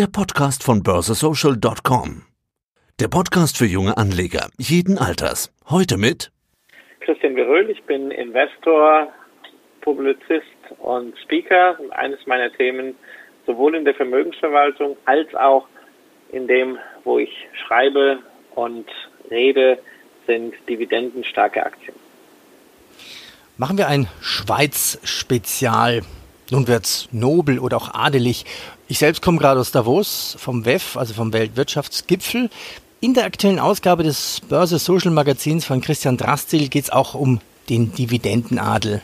der Podcast von börsesocial.com. Der Podcast für junge Anleger jeden Alters. Heute mit Christian Geröhl, ich bin Investor, Publizist und Speaker. Und eines meiner Themen sowohl in der Vermögensverwaltung als auch in dem, wo ich schreibe und rede, sind dividendenstarke Aktien. Machen wir ein Schweiz-Spezial. Nun wird's nobel oder auch adelig. Ich selbst komme gerade aus Davos vom WEF, also vom Weltwirtschaftsgipfel. In der aktuellen Ausgabe des Börse Social Magazins von Christian Drastil geht es auch um den Dividendenadel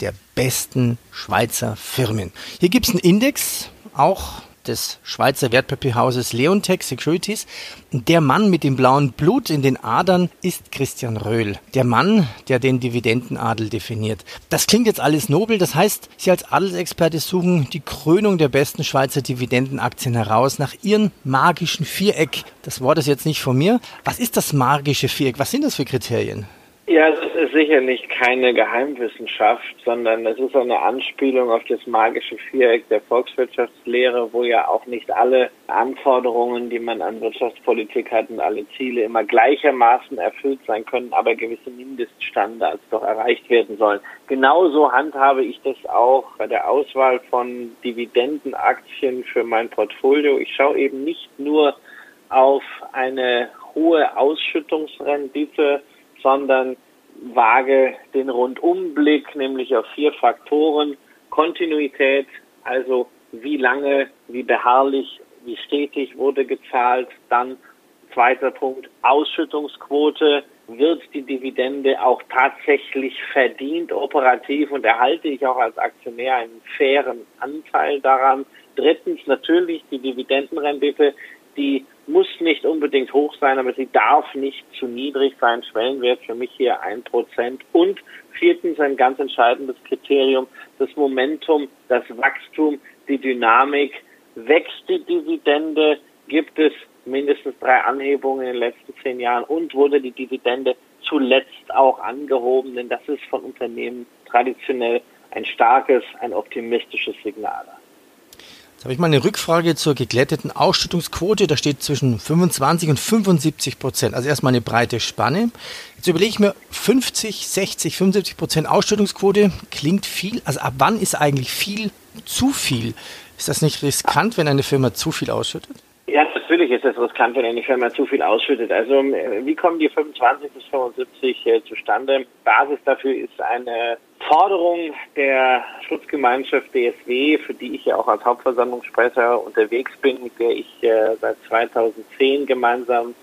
der besten Schweizer Firmen. Hier gibt es einen Index, auch des Schweizer Wertpapierhauses Leontech Securities. Der Mann mit dem blauen Blut in den Adern ist Christian Röhl. Der Mann, der den Dividendenadel definiert. Das klingt jetzt alles nobel. Das heißt, Sie als Adelsexperte suchen die Krönung der besten Schweizer Dividendenaktien heraus nach Ihrem magischen Viereck. Das Wort ist jetzt nicht von mir. Was ist das magische Viereck? Was sind das für Kriterien? Ja, es ist sicherlich keine Geheimwissenschaft, sondern es ist eine Anspielung auf das magische Viereck der Volkswirtschaftslehre, wo ja auch nicht alle Anforderungen, die man an Wirtschaftspolitik hat und alle Ziele immer gleichermaßen erfüllt sein können, aber gewisse Mindeststandards doch erreicht werden sollen. Genauso handhabe ich das auch bei der Auswahl von Dividendenaktien für mein Portfolio. Ich schaue eben nicht nur auf eine hohe Ausschüttungsrendite, sondern wage den Rundumblick, nämlich auf vier Faktoren. Kontinuität, also wie lange, wie beharrlich, wie stetig wurde gezahlt. Dann zweiter Punkt, Ausschüttungsquote. Wird die Dividende auch tatsächlich verdient operativ und erhalte ich auch als Aktionär einen fairen Anteil daran? Drittens natürlich die Dividendenrendite, die muss nicht unbedingt hoch sein, aber sie darf nicht zu niedrig sein. Schwellenwert für mich hier ein Prozent. Und viertens ein ganz entscheidendes Kriterium, das Momentum, das Wachstum, die Dynamik. Wächst die Dividende? Gibt es mindestens drei Anhebungen in den letzten zehn Jahren? Und wurde die Dividende zuletzt auch angehoben? Denn das ist von Unternehmen traditionell ein starkes, ein optimistisches Signal. Jetzt habe ich mal eine Rückfrage zur geglätteten Ausschüttungsquote. Da steht zwischen 25 und 75 Prozent. Also erstmal eine breite Spanne. Jetzt überlege ich mir, 50, 60, 75 Prozent Ausschüttungsquote klingt viel. Also ab wann ist eigentlich viel zu viel? Ist das nicht riskant, wenn eine Firma zu viel ausschüttet? Ja, natürlich ist es riskant, wenn eine Firma zu viel ausschüttet. Also wie kommen die 25 bis 75 äh, zustande? Basis dafür ist eine Forderung der Schutzgemeinschaft DSW, für die ich ja auch als Hauptversammlungssprecher unterwegs bin, mit der ich äh, seit 2010 gemeinsam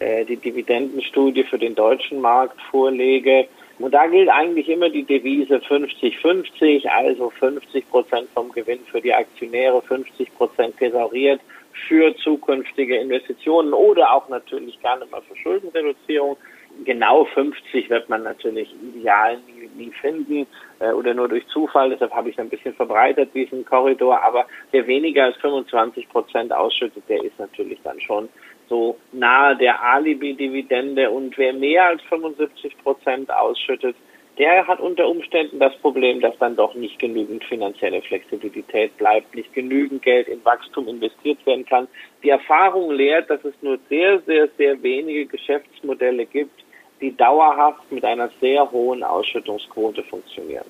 äh, die Dividendenstudie für den deutschen Markt vorlege. Und da gilt eigentlich immer die Devise 50-50, also 50 Prozent vom Gewinn für die Aktionäre, 50 Prozent thesauriert für zukünftige Investitionen oder auch natürlich gerne mal für Schuldenreduzierung. Genau 50 wird man natürlich ideal nie, nie finden äh, oder nur durch Zufall. Deshalb habe ich ein bisschen verbreitet diesen Korridor. Aber wer weniger als 25 Prozent ausschüttet, der ist natürlich dann schon so nahe der Alibi-Dividende. Und wer mehr als 75 Prozent ausschüttet, der hat unter Umständen das Problem, dass dann doch nicht genügend finanzielle Flexibilität bleibt, nicht genügend Geld in Wachstum investiert werden kann. Die Erfahrung lehrt, dass es nur sehr, sehr, sehr wenige Geschäftsmodelle gibt, die dauerhaft mit einer sehr hohen Ausschüttungsquote funktionieren.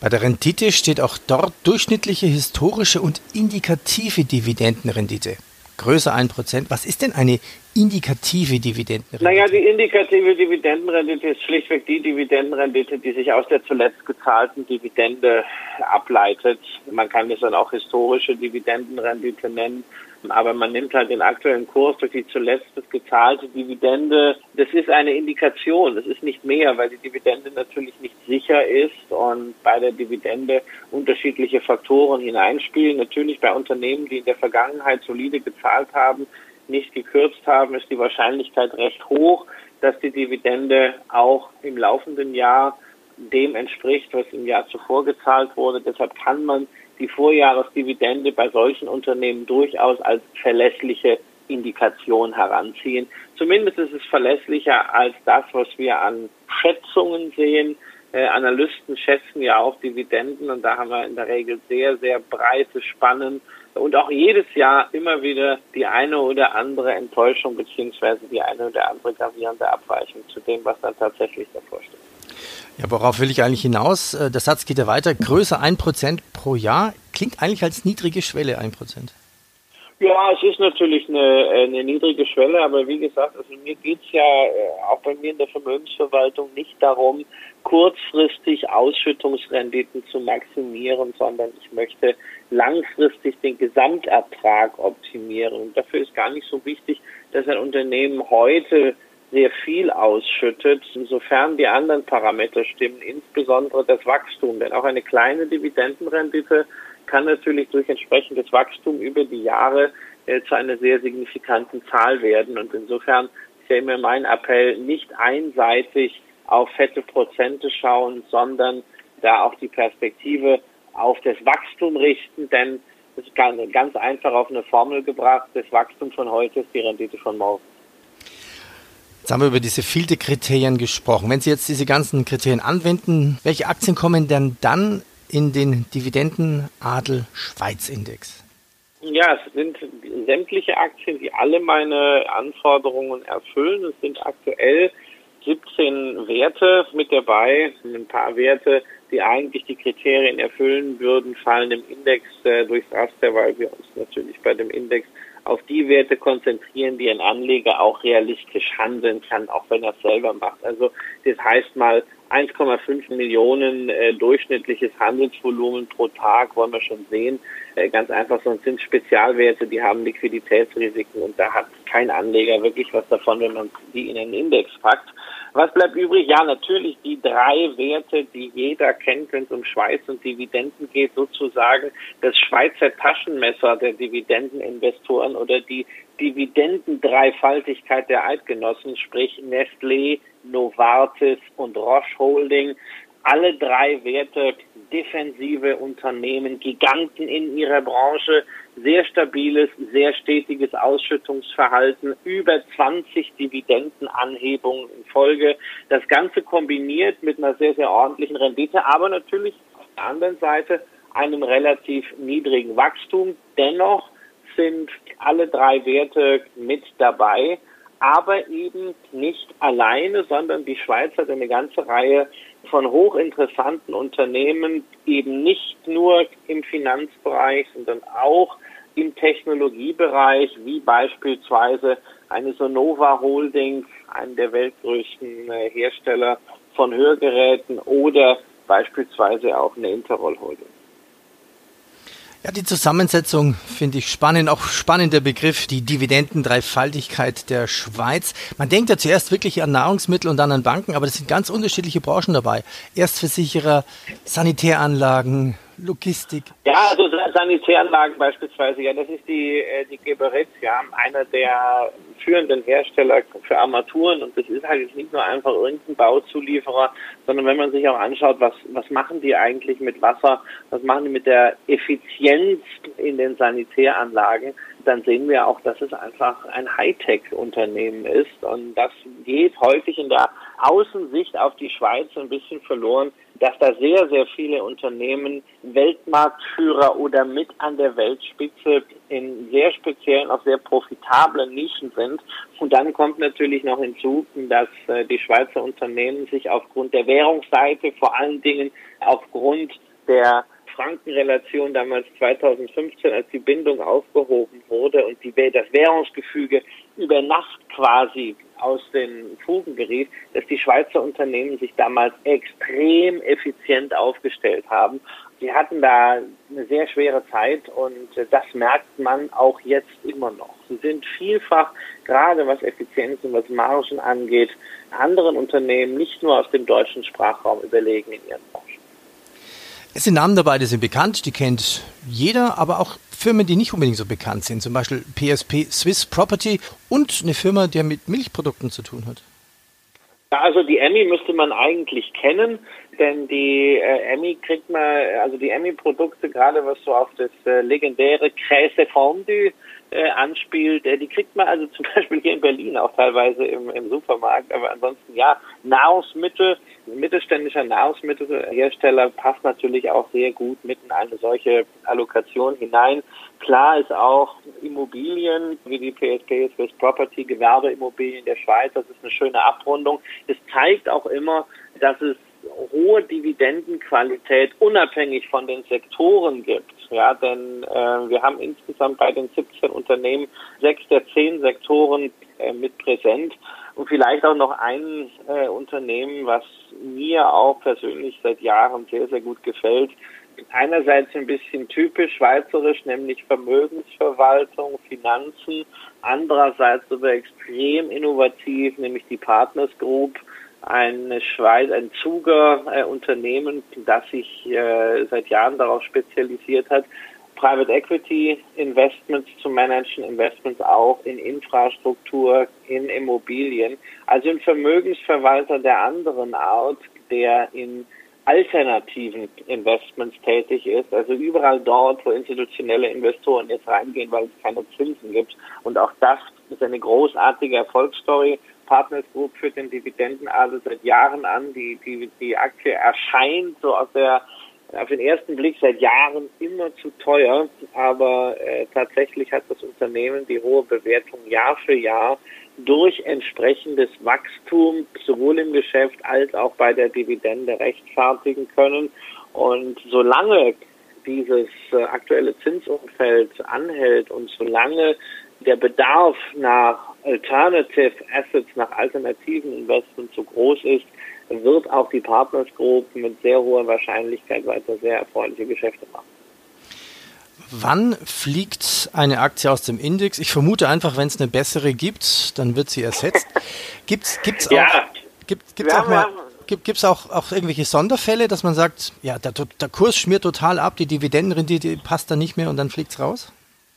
Bei der Rendite steht auch dort durchschnittliche historische und indikative Dividendenrendite größer 1%. Was ist denn eine indikative Dividendenrendite? Naja, die indikative Dividendenrendite ist schlichtweg die Dividendenrendite, die sich aus der zuletzt gezahlten Dividende ableitet. Man kann es dann auch historische Dividendenrendite nennen. Aber man nimmt halt den aktuellen Kurs durch die zuletzt gezahlte Dividende. Das ist eine Indikation, das ist nicht mehr, weil die Dividende natürlich nicht sicher ist und bei der Dividende unterschiedliche Faktoren hineinspielen. Natürlich bei Unternehmen, die in der Vergangenheit solide gezahlt haben, nicht gekürzt haben, ist die Wahrscheinlichkeit recht hoch, dass die Dividende auch im laufenden Jahr dem entspricht, was im Jahr zuvor gezahlt wurde. Deshalb kann man die Vorjahresdividende bei solchen Unternehmen durchaus als verlässliche Indikation heranziehen. Zumindest ist es verlässlicher als das, was wir an Schätzungen sehen. Äh, Analysten schätzen ja auch Dividenden und da haben wir in der Regel sehr, sehr breite Spannen und auch jedes Jahr immer wieder die eine oder andere Enttäuschung beziehungsweise die eine oder andere gravierende Abweichung zu dem, was dann tatsächlich davor steht. Ja, worauf will ich eigentlich hinaus? Äh, der Satz geht ja weiter. Größer 1% pro Jahr klingt eigentlich als niedrige Schwelle 1%. Ja, es ist natürlich eine, eine niedrige Schwelle, aber wie gesagt, also mir geht's ja äh, auch bei mir in der Vermögensverwaltung nicht darum, kurzfristig Ausschüttungsrenditen zu maximieren, sondern ich möchte langfristig den Gesamtertrag optimieren. Und dafür ist gar nicht so wichtig, dass ein Unternehmen heute sehr viel ausschüttet, insofern die anderen Parameter stimmen, insbesondere das Wachstum. Denn auch eine kleine Dividendenrendite kann natürlich durch entsprechendes Wachstum über die Jahre äh, zu einer sehr signifikanten Zahl werden. Und insofern ist ja immer mein Appell, nicht einseitig auf fette Prozente schauen, sondern da auch die Perspektive auf das Wachstum richten, denn es ist ganz einfach auf eine Formel gebracht, das Wachstum von heute ist die Rendite von morgen. Jetzt haben wir über diese Filterkriterien gesprochen. Wenn Sie jetzt diese ganzen Kriterien anwenden, welche Aktien kommen denn dann in den Dividendenadel Schweiz Index? Ja, es sind sämtliche Aktien, die alle meine Anforderungen erfüllen. Es sind aktuell 17 Werte mit dabei. Ein paar Werte, die eigentlich die Kriterien erfüllen würden, fallen im Index äh, durchs Raster, weil wir uns natürlich bei dem Index auf die Werte konzentrieren, die ein Anleger auch realistisch handeln kann, auch wenn er es selber macht. Also das heißt mal 1,5 Millionen äh, durchschnittliches Handelsvolumen pro Tag wollen wir schon sehen. Äh, ganz einfach, sonst sind Spezialwerte, die haben Liquiditätsrisiken und da hat kein Anleger wirklich was davon, wenn man die in einen Index packt. Was bleibt übrig? Ja, natürlich die drei Werte, die jeder kennt, wenn es um Schweiz und Dividenden geht, sozusagen das Schweizer Taschenmesser der Dividendeninvestoren oder die Dividendendreifaltigkeit der Eidgenossen, sprich Nestlé, Novartis und Roche Holding. Alle drei Werte defensive Unternehmen, Giganten in ihrer Branche, sehr stabiles, sehr stetiges Ausschüttungsverhalten, über 20 Dividendenanhebungen in Folge. Das Ganze kombiniert mit einer sehr, sehr ordentlichen Rendite, aber natürlich auf der anderen Seite einem relativ niedrigen Wachstum. Dennoch sind alle drei Werte mit dabei, aber eben nicht alleine, sondern die Schweiz hat eine ganze Reihe von hochinteressanten Unternehmen, eben nicht nur im Finanzbereich, sondern auch im Technologiebereich, wie beispielsweise eine Sonova Holding, einen der weltgrößten äh, Hersteller von Hörgeräten oder beispielsweise auch eine Interroll Holding. Ja, die Zusammensetzung finde ich spannend, auch spannend der Begriff, die Dividendendreifaltigkeit der Schweiz. Man denkt ja zuerst wirklich an Nahrungsmittel und dann an Banken, aber das sind ganz unterschiedliche Branchen dabei. Erstversicherer, Sanitäranlagen, Logistik. Ja, also Sanitäranlagen beispielsweise, ja, das ist die, äh, die Geberit, ja, einer der führenden Hersteller für Armaturen. Und das ist halt jetzt nicht nur einfach irgendein Bauzulieferer, sondern wenn man sich auch anschaut, was, was machen die eigentlich mit Wasser, was machen die mit der Effizienz in den Sanitäranlagen, dann sehen wir auch, dass es einfach ein Hightech-Unternehmen ist. Und das geht häufig in der Außensicht auf die Schweiz ein bisschen verloren, dass da sehr, sehr viele Unternehmen Weltmarktführer oder mit an der Weltspitze in sehr speziellen, auch sehr profitablen Nischen sind. Und dann kommt natürlich noch hinzu, dass äh, die Schweizer Unternehmen sich aufgrund der Währungsseite, vor allen Dingen aufgrund der Frankenrelation damals 2015, als die Bindung aufgehoben wurde und die, das Währungsgefüge über Nacht quasi aus den Fugen geriet, dass die Schweizer Unternehmen sich damals extrem effizient aufgestellt haben. Sie hatten da eine sehr schwere Zeit und das merkt man auch jetzt immer noch. Sie sind vielfach, gerade was Effizienz und was Margen angeht, anderen Unternehmen nicht nur aus dem deutschen Sprachraum überlegen in ihren Branchen. Es sind Namen dabei, die sind bekannt, die kennt jeder, aber auch Firmen, die nicht unbedingt so bekannt sind, zum Beispiel PSP Swiss Property und eine Firma, die mit Milchprodukten zu tun hat. Ja, also die Emmy müsste man eigentlich kennen. denn die äh, Emmy kriegt man, also die Emmy-Produkte, gerade was so auf das äh, legendäre Kräse Fondue äh, anspielt, äh, die kriegt man also zum Beispiel hier in Berlin auch teilweise im, im Supermarkt, aber ansonsten ja, Nahrungsmittel, mittelständischer Nahrungsmittelhersteller passt natürlich auch sehr gut mit in eine solche Allokation hinein. Klar ist auch Immobilien, wie die PSP Swiss Property, Gewerbeimmobilien der Schweiz, das ist eine schöne Abrundung. Es zeigt auch immer, dass es hohe Dividendenqualität unabhängig von den Sektoren gibt. Ja, denn äh, wir haben insgesamt bei den 17 Unternehmen sechs der zehn Sektoren äh, mit präsent und vielleicht auch noch ein äh, Unternehmen, was mir auch persönlich seit Jahren sehr, sehr gut gefällt. Einerseits ein bisschen typisch schweizerisch, nämlich Vermögensverwaltung, Finanzen. Andererseits aber extrem innovativ, nämlich die Partners Group ein Schweiz, ein Zuger äh, Unternehmen, das sich äh, seit Jahren darauf spezialisiert hat, Private Equity Investments zu managen, Investments auch in Infrastruktur, in Immobilien, also ein Vermögensverwalter der anderen Art, der in alternativen Investments tätig ist, also überall dort, wo institutionelle Investoren jetzt reingehen, weil es keine Zinsen gibt. Und auch das ist eine großartige Erfolgsstory. Partners Group führt den Dividendenadel seit Jahren an. Die, die, die Aktie erscheint so auf der auf den ersten Blick seit Jahren immer zu teuer, aber äh, tatsächlich hat das Unternehmen die hohe Bewertung Jahr für Jahr durch entsprechendes Wachstum sowohl im Geschäft als auch bei der Dividende rechtfertigen können. Und solange dieses äh, aktuelle Zinsumfeld anhält und solange der Bedarf nach Alternative Assets, nach alternativen Investments so groß ist, wird auch die Partners Group mit sehr hoher Wahrscheinlichkeit weiter sehr erfreuliche Geschäfte machen. Wann fliegt eine Aktie aus dem Index? Ich vermute einfach, wenn es eine bessere gibt, dann wird sie ersetzt. Gibt es auch, ja, gibt, gibt's auch mal, gibt es auch, auch irgendwelche Sonderfälle, dass man sagt, ja, der, der Kurs schmiert total ab, die Dividendenrendite passt da nicht mehr und dann fliegt es raus?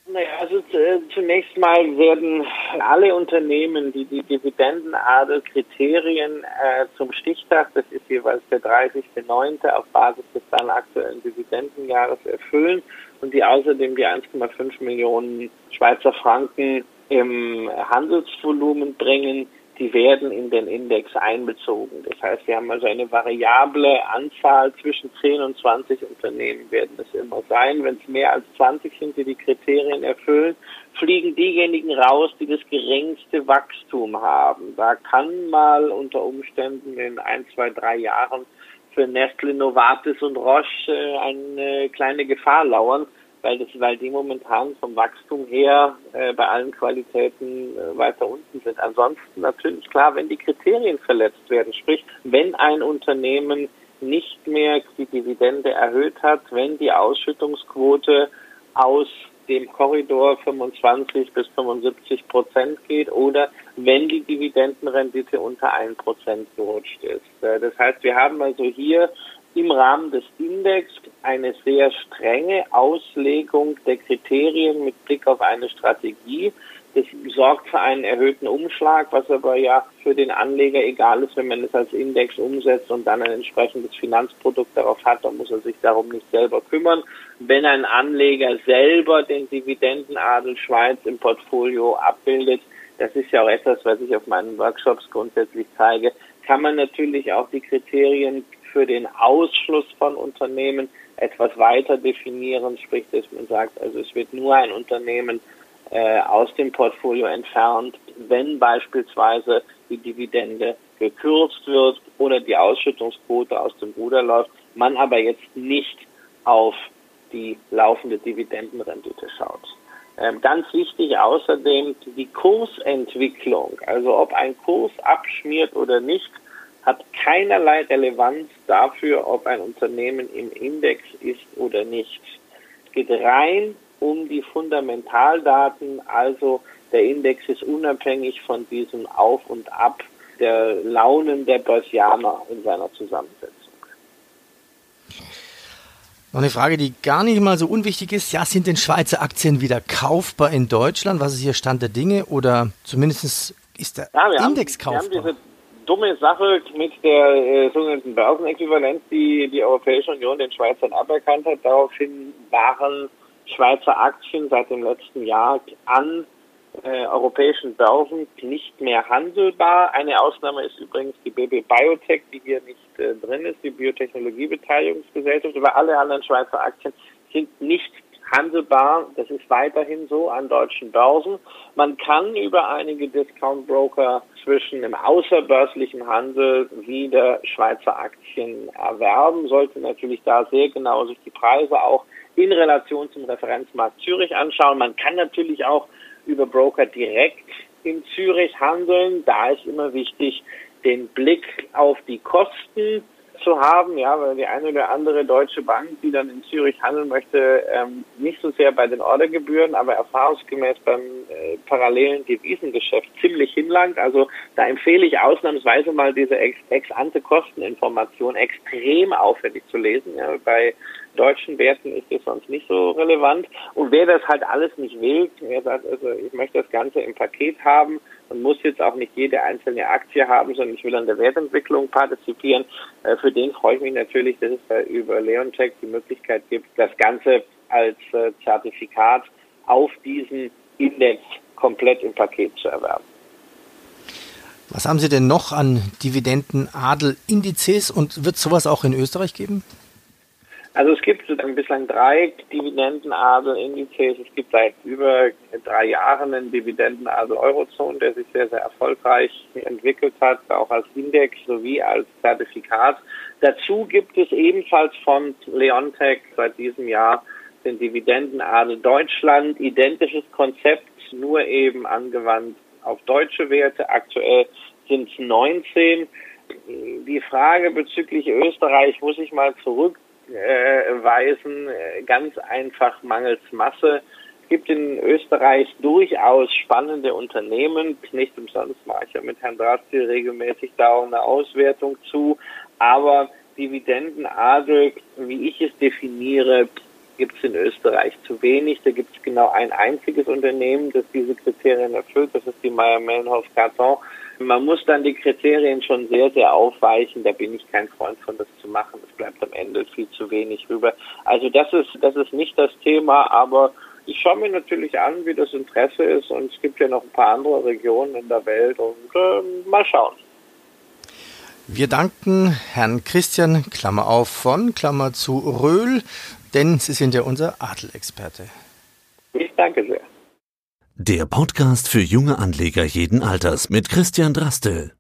Naja, also äh, zunächst mal werden alle Unternehmen, die die Dividendenadel-Kriterien äh, zum Stichtag, das ist jeweils der 30.09. auf Basis des dann aktuellen Dividendenjahres erfüllen und die außerdem die 1,5 Millionen Schweizer Franken im Handelsvolumen bringen, die werden in den Index einbezogen. Das heißt, wir haben also eine variable Anzahl zwischen 10 und 20 Unternehmen werden es immer sein. Wenn es mehr als 20 sind, die die Kriterien erfüllen, fliegen diejenigen raus, die das geringste Wachstum haben. Da kann mal unter Umständen in ein, zwei, drei Jahren für Nestle, Novartis und Roche eine kleine Gefahr lauern weil das, weil die momentan vom Wachstum her äh, bei allen Qualitäten äh, weiter unten sind. Ansonsten natürlich klar, wenn die Kriterien verletzt werden, sprich, wenn ein Unternehmen nicht mehr die Dividende erhöht hat, wenn die Ausschüttungsquote aus dem Korridor 25 bis 75 Prozent geht oder wenn die Dividendenrendite unter 1 Prozent gerutscht ist. Äh, das heißt, wir haben also hier im Rahmen des Index eine sehr strenge Auslegung der Kriterien mit Blick auf eine Strategie. Das sorgt für einen erhöhten Umschlag, was aber ja für den Anleger egal ist, wenn man es als Index umsetzt und dann ein entsprechendes Finanzprodukt darauf hat, dann muss er sich darum nicht selber kümmern. Wenn ein Anleger selber den Dividendenadel Schweiz im Portfolio abbildet, das ist ja auch etwas, was ich auf meinen Workshops grundsätzlich zeige, kann man natürlich auch die Kriterien für den Ausschluss von Unternehmen etwas weiter definieren, sprich, dass man sagt, also es wird nur ein Unternehmen äh, aus dem Portfolio entfernt, wenn beispielsweise die Dividende gekürzt wird oder die Ausschüttungsquote aus dem Ruder läuft, man aber jetzt nicht auf die laufende Dividendenrendite schaut. Ähm, ganz wichtig außerdem die Kursentwicklung, also ob ein Kurs abschmiert oder nicht, hat keinerlei Relevanz dafür, ob ein Unternehmen im Index ist oder nicht. Es geht rein um die Fundamentaldaten, also der Index ist unabhängig von diesem Auf und Ab der Launen der Börsianer in seiner Zusammensetzung. Noch eine Frage, die gar nicht mal so unwichtig ist. Ja, sind denn Schweizer Aktien wieder kaufbar in Deutschland? Was ist hier Stand der Dinge? Oder zumindest ist der ja, Index haben, kaufbar? Dumme Sache mit der äh, sogenannten Börsenäquivalenz, die die Europäische Union den Schweizern aberkannt hat. Daraufhin waren Schweizer Aktien seit dem letzten Jahr an äh, europäischen Börsen nicht mehr handelbar. Eine Ausnahme ist übrigens die BB Biotech, die hier nicht äh, drin ist, die Biotechnologiebeteiligungsgesellschaft. Aber alle anderen Schweizer Aktien sind nicht handelbar. Das ist weiterhin so an deutschen Börsen. Man kann über einige Discount Broker zwischen im außerbörslichen Handel wieder Schweizer Aktien erwerben, sollte natürlich da sehr genau sich die Preise auch in Relation zum Referenzmarkt Zürich anschauen. Man kann natürlich auch über Broker direkt in Zürich handeln. Da ist immer wichtig, den Blick auf die Kosten zu haben, ja, weil die eine oder andere deutsche Bank, die dann in Zürich handeln möchte, ähm, nicht so sehr bei den Ordergebühren, aber erfahrungsgemäß beim äh, parallelen Devisengeschäft ziemlich hinlangt. Also da empfehle ich ausnahmsweise mal diese Ex-Ante-Kosteninformation extrem aufwendig zu lesen. Ja. Bei deutschen Werten ist das sonst nicht so relevant. Und wer das halt alles nicht will, wer sagt, also ich möchte das Ganze im Paket haben und muss jetzt auch nicht jede einzelne Aktie haben, sondern ich will an der Wertentwicklung partizipieren, äh, für den freue ich mich natürlich, dass es über Leontech die Möglichkeit gibt, das Ganze als äh, Zertifikat auf diesen Index komplett im Paket zu erwerben. Was haben Sie denn noch an Dividendenadel-Indizes und wird sowas auch in Österreich geben? Also es gibt bislang drei Dividendenadel-Indizes. Es gibt seit über drei Jahren einen Dividendenadel Eurozone, der sich sehr, sehr erfolgreich entwickelt hat, auch als Index sowie als Zertifikat. Dazu gibt es ebenfalls von Leontech seit diesem Jahr den Dividendenadel Deutschland. Identisches Konzept, nur eben angewandt auf deutsche Werte. Aktuell sind es 19. Die Frage bezüglich Österreich muss ich mal zurück weisen, äh, ganz einfach mangels Masse. Es gibt in Österreich durchaus spannende Unternehmen, nicht umsonst mache ich ja mit Herrn Drasti regelmäßig da auch eine Auswertung zu, aber Dividendenadel, wie ich es definiere, gibt es in Österreich zu wenig. Da gibt es genau ein einziges Unternehmen, das diese Kriterien erfüllt, das ist die Meyer-Mellenhof Carton. Man muss dann die Kriterien schon sehr, sehr aufweichen. Da bin ich kein Freund von, das zu machen. Es bleibt am Ende viel zu wenig rüber. Also das ist, das ist nicht das Thema, aber ich schaue mir natürlich an, wie das Interesse ist und es gibt ja noch ein paar andere Regionen in der Welt und äh, mal schauen. Wir danken Herrn Christian, Klammer auf, von, Klammer zu Röhl, denn Sie sind ja unser Adelexperte. Ich danke sehr. Der Podcast für junge Anleger jeden Alters mit Christian Drastel.